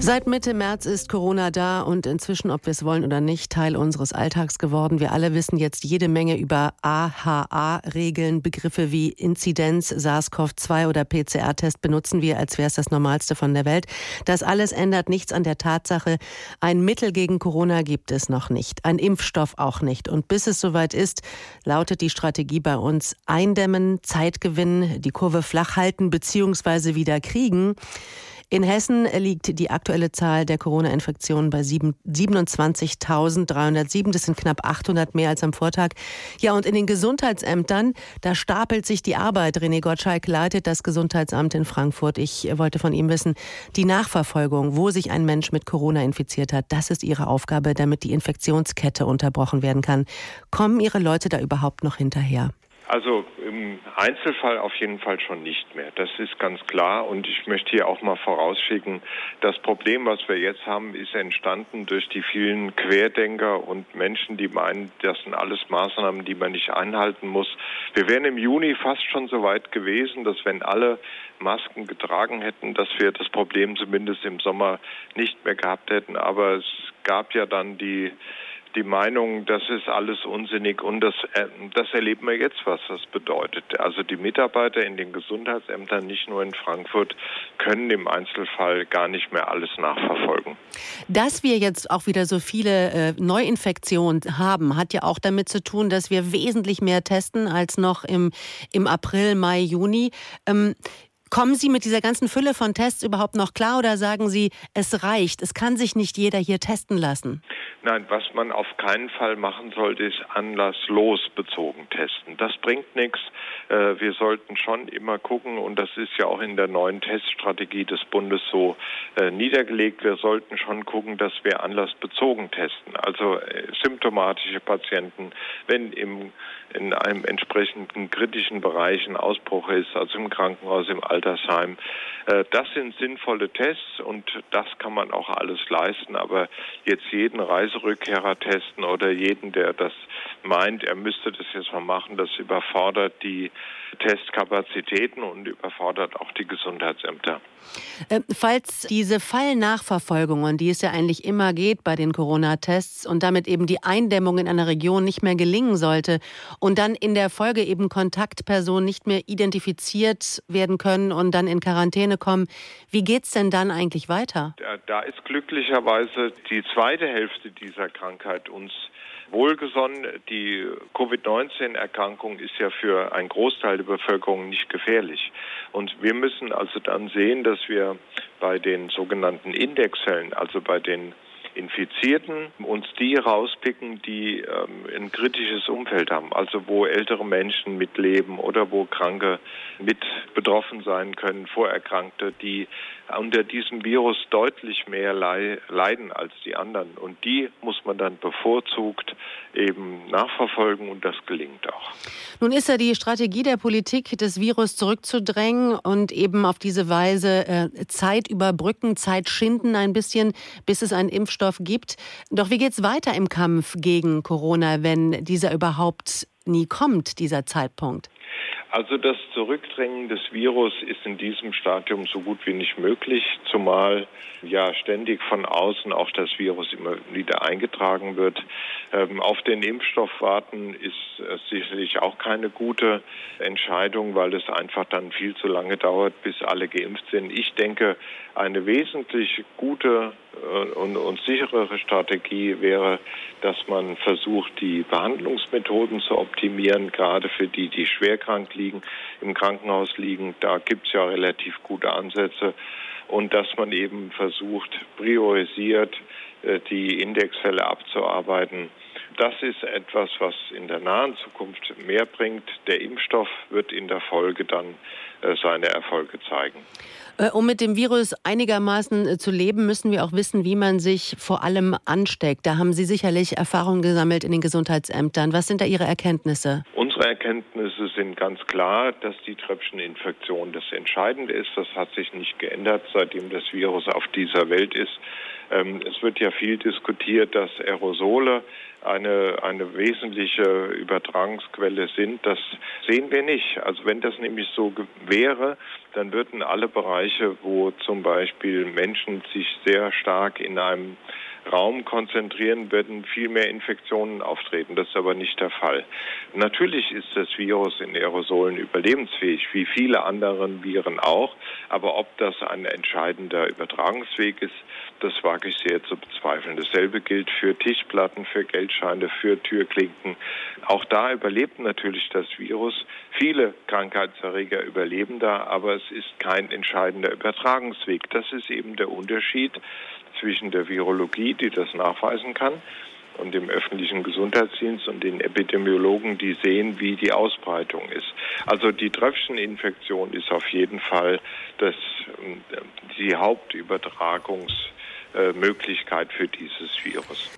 Seit Mitte März ist Corona da und inzwischen, ob wir es wollen oder nicht, Teil unseres Alltags geworden. Wir alle wissen jetzt jede Menge über AHA-Regeln. Begriffe wie Inzidenz, SARS-CoV-2 oder PCR-Test benutzen wir, als wäre es das Normalste von der Welt. Das alles ändert nichts an der Tatsache, ein Mittel gegen Corona gibt es noch nicht, ein Impfstoff auch nicht. Und bis es soweit ist, lautet die Strategie bei uns eindämmen, Zeit gewinnen, die Kurve flach halten bzw. wieder kriegen. In Hessen liegt die aktuelle Zahl der Corona-Infektionen bei 27.307. Das sind knapp 800 mehr als am Vortag. Ja, und in den Gesundheitsämtern, da stapelt sich die Arbeit. René Gottschalk leitet das Gesundheitsamt in Frankfurt. Ich wollte von ihm wissen, die Nachverfolgung, wo sich ein Mensch mit Corona infiziert hat, das ist Ihre Aufgabe, damit die Infektionskette unterbrochen werden kann. Kommen Ihre Leute da überhaupt noch hinterher? Also im Einzelfall auf jeden Fall schon nicht mehr. Das ist ganz klar. Und ich möchte hier auch mal vorausschicken, das Problem, was wir jetzt haben, ist entstanden durch die vielen Querdenker und Menschen, die meinen, das sind alles Maßnahmen, die man nicht einhalten muss. Wir wären im Juni fast schon so weit gewesen, dass wenn alle Masken getragen hätten, dass wir das Problem zumindest im Sommer nicht mehr gehabt hätten. Aber es gab ja dann die die Meinung, das ist alles unsinnig und das, äh, das erleben wir jetzt, was das bedeutet. Also die Mitarbeiter in den Gesundheitsämtern, nicht nur in Frankfurt, können im Einzelfall gar nicht mehr alles nachverfolgen. Dass wir jetzt auch wieder so viele äh, Neuinfektionen haben, hat ja auch damit zu tun, dass wir wesentlich mehr testen als noch im, im April, Mai, Juni. Ähm, Kommen Sie mit dieser ganzen Fülle von Tests überhaupt noch klar oder sagen Sie, es reicht, es kann sich nicht jeder hier testen lassen? Nein, was man auf keinen Fall machen sollte, ist anlasslos bezogen testen. Das bringt nichts. Äh, wir sollten schon immer gucken, und das ist ja auch in der neuen Teststrategie des Bundes so äh, niedergelegt, wir sollten schon gucken, dass wir anlassbezogen testen. Also äh, symptomatische Patienten, wenn im, in einem entsprechenden kritischen Bereich ein Ausbruch ist, also im Krankenhaus, im Alter, Altersheim. Äh, das sind sinnvolle Tests und das kann man auch alles leisten. Aber jetzt jeden Reiserückkehrer testen oder jeden, der das meint, er müsste das jetzt mal machen, das überfordert die Testkapazitäten und überfordert auch die Gesundheitsämter. Ähm, falls diese Fallnachverfolgungen, die es ja eigentlich immer geht bei den Corona-Tests und damit eben die Eindämmung in einer Region nicht mehr gelingen sollte und dann in der Folge eben Kontaktpersonen nicht mehr identifiziert werden können und dann in Quarantäne kommen, wie geht es denn dann eigentlich weiter? Da, ist glücklicherweise die zweite Hälfte dieser Krankheit uns wohlgesonnen. Die Covid-19-Erkrankung ist ja für einen Großteil der Bevölkerung nicht gefährlich. Und wir müssen also dann sehen, dass wir bei den sogenannten Indexzellen, also bei den Infizierten uns die rauspicken, die ähm, ein kritisches Umfeld haben, also wo ältere Menschen mitleben oder wo Kranke mit betroffen sein können, Vorerkrankte, die unter diesem Virus deutlich mehr leiden als die anderen. Und die muss man dann bevorzugt eben nachverfolgen und das gelingt auch. Nun ist ja die Strategie der Politik, das Virus zurückzudrängen und eben auf diese Weise äh, Zeit überbrücken, Zeit schinden ein bisschen, bis es einen Impfstoff gibt. Doch wie geht es weiter im Kampf gegen Corona, wenn dieser überhaupt nie kommt, dieser Zeitpunkt? Also das Zurückdrängen des Virus ist in diesem Stadium so gut wie nicht möglich, zumal ja ständig von außen auch das Virus immer wieder eingetragen wird. Ähm, auf den Impfstoff warten ist äh, sicherlich auch keine gute Entscheidung, weil es einfach dann viel zu lange dauert, bis alle geimpft sind. Ich denke, eine wesentlich gute äh, und, und sicherere Strategie wäre, dass man versucht, die Behandlungsmethoden zu optimieren, gerade für die, die schwerkrank liegen, im Krankenhaus liegen. Da gibt es ja relativ gute Ansätze. Und dass man eben versucht, priorisiert äh, die Indexfälle abzuarbeiten. Das ist etwas, was in der nahen Zukunft mehr bringt. Der Impfstoff wird in der Folge dann äh, seine Erfolge zeigen. Äh, um mit dem Virus einigermaßen zu leben, müssen wir auch wissen, wie man sich vor allem ansteckt. Da haben Sie sicherlich Erfahrungen gesammelt in den Gesundheitsämtern. Was sind da Ihre Erkenntnisse? Unsere Unsere Erkenntnisse sind ganz klar, dass die Tröpfcheninfektion das Entscheidende ist. Das hat sich nicht geändert, seitdem das Virus auf dieser Welt ist. Ähm, es wird ja viel diskutiert, dass Aerosole eine, eine wesentliche Übertragungsquelle sind. Das sehen wir nicht. Also wenn das nämlich so wäre, dann würden alle Bereiche, wo zum Beispiel Menschen sich sehr stark in einem Raum konzentrieren, werden viel mehr Infektionen auftreten. Das ist aber nicht der Fall. Natürlich ist das Virus in Aerosolen überlebensfähig, wie viele anderen Viren auch. Aber ob das ein entscheidender Übertragungsweg ist, das wage ich sehr zu bezweifeln. Dasselbe gilt für Tischplatten, für Geldscheine, für Türklinken. Auch da überlebt natürlich das Virus. Viele Krankheitserreger überleben da, aber es ist kein entscheidender Übertragungsweg. Das ist eben der Unterschied zwischen der Virologie, die das nachweisen kann, und dem öffentlichen Gesundheitsdienst und den Epidemiologen, die sehen, wie die Ausbreitung ist. Also die Tröpfcheninfektion ist auf jeden Fall das, die Hauptübertragungsmöglichkeit für dieses Virus.